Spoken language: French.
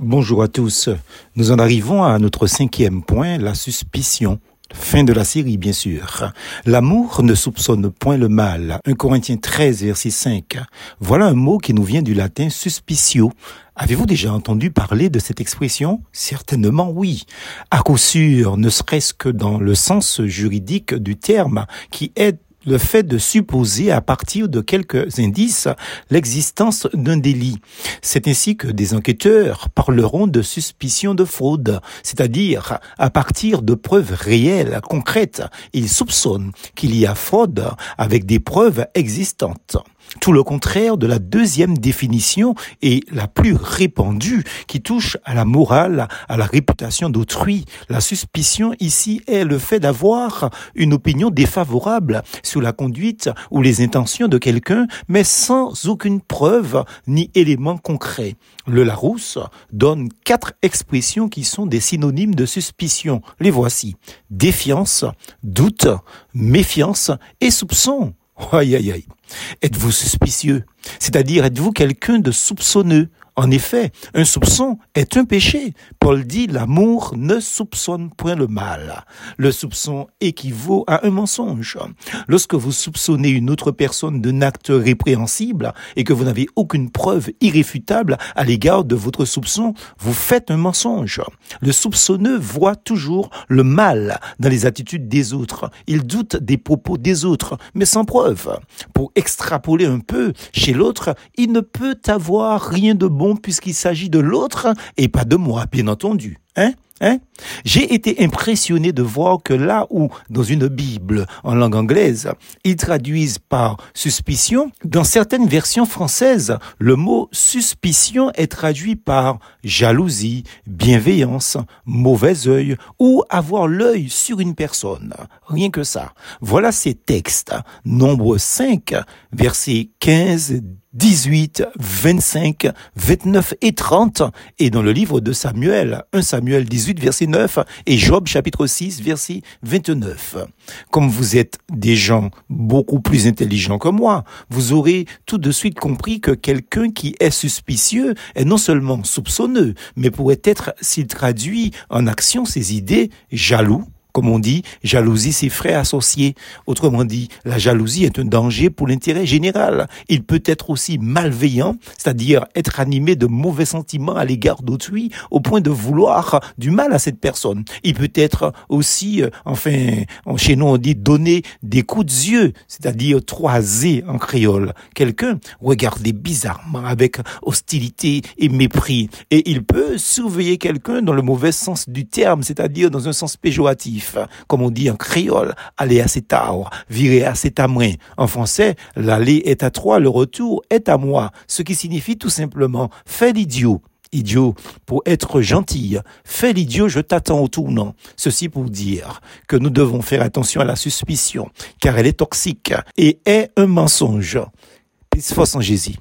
Bonjour à tous. Nous en arrivons à notre cinquième point, la suspicion. Fin de la série, bien sûr. L'amour ne soupçonne point le mal. 1 Corinthiens 13, verset 5. Voilà un mot qui nous vient du latin suspicio. Avez-vous déjà entendu parler de cette expression? Certainement oui. À coup sûr, ne serait-ce que dans le sens juridique du terme, qui est le fait de supposer à partir de quelques indices l'existence d'un délit. C'est ainsi que des enquêteurs parleront de suspicion de fraude, c'est-à-dire à partir de preuves réelles, concrètes, ils soupçonnent qu'il y a fraude avec des preuves existantes. Tout le contraire de la deuxième définition et la plus répandue qui touche à la morale, à la réputation d'autrui. La suspicion ici est le fait d'avoir une opinion défavorable la conduite ou les intentions de quelqu'un, mais sans aucune preuve ni élément concret. Le Larousse donne quatre expressions qui sont des synonymes de suspicion. Les voici. Défiance, doute, méfiance et soupçon. Aïe aïe aïe. Êtes-vous suspicieux? C'est-à-dire êtes-vous quelqu'un de soupçonneux? En effet, un soupçon est un péché. Paul dit l'amour ne soupçonne point le mal. Le soupçon équivaut à un mensonge. Lorsque vous soupçonnez une autre personne d'un acte répréhensible et que vous n'avez aucune preuve irréfutable à l'égard de votre soupçon, vous faites un mensonge. Le soupçonneux voit toujours le mal dans les attitudes des autres. Il doute des propos des autres, mais sans preuve. Pour extrapoler un peu chez l'autre, il ne peut avoir rien de bon puisqu'il s'agit de l'autre et pas de moi, bien entendu. Hein? Hein? J'ai été impressionné de voir que là où, dans une Bible en langue anglaise, ils traduisent par suspicion, dans certaines versions françaises, le mot suspicion est traduit par jalousie, bienveillance, mauvais œil ou avoir l'œil sur une personne. Rien que ça. Voilà ces textes. Nombre 5, versets 15, 18, 25, 29 et 30, et dans le livre de Samuel, 1 Samuel 18, verset 9, et Job chapitre 6, verset 29. Comme vous êtes des gens beaucoup plus intelligents que moi, vous aurez tout de suite compris que quelqu'un qui est suspicieux est non seulement soupçonneux, mais pourrait être, s'il traduit en action ses idées, jaloux, comme on dit, jalousie, c'est frères associés. Autrement dit, la jalousie est un danger pour l'intérêt général. Il peut être aussi malveillant, c'est-à-dire être animé de mauvais sentiments à l'égard d'autrui, au point de vouloir du mal à cette personne. Il peut être aussi, euh, enfin, chez nous on dit donner des coups de yeux, c'est-à-dire troiser en créole. Quelqu'un regarder bizarrement avec hostilité et mépris. Et il peut surveiller quelqu'un dans le mauvais sens du terme, c'est-à-dire dans un sens péjoratif comme on dit en créole, aller à cet arbre, virer à cet amrin. En français, l'aller est à toi, le retour est à moi, ce qui signifie tout simplement fais l'idiot. Idiot, pour être gentil, fais l'idiot, je t'attends au tournant. Ceci pour dire que nous devons faire attention à la suspicion, car elle est toxique et est un mensonge. Peace en Jésus.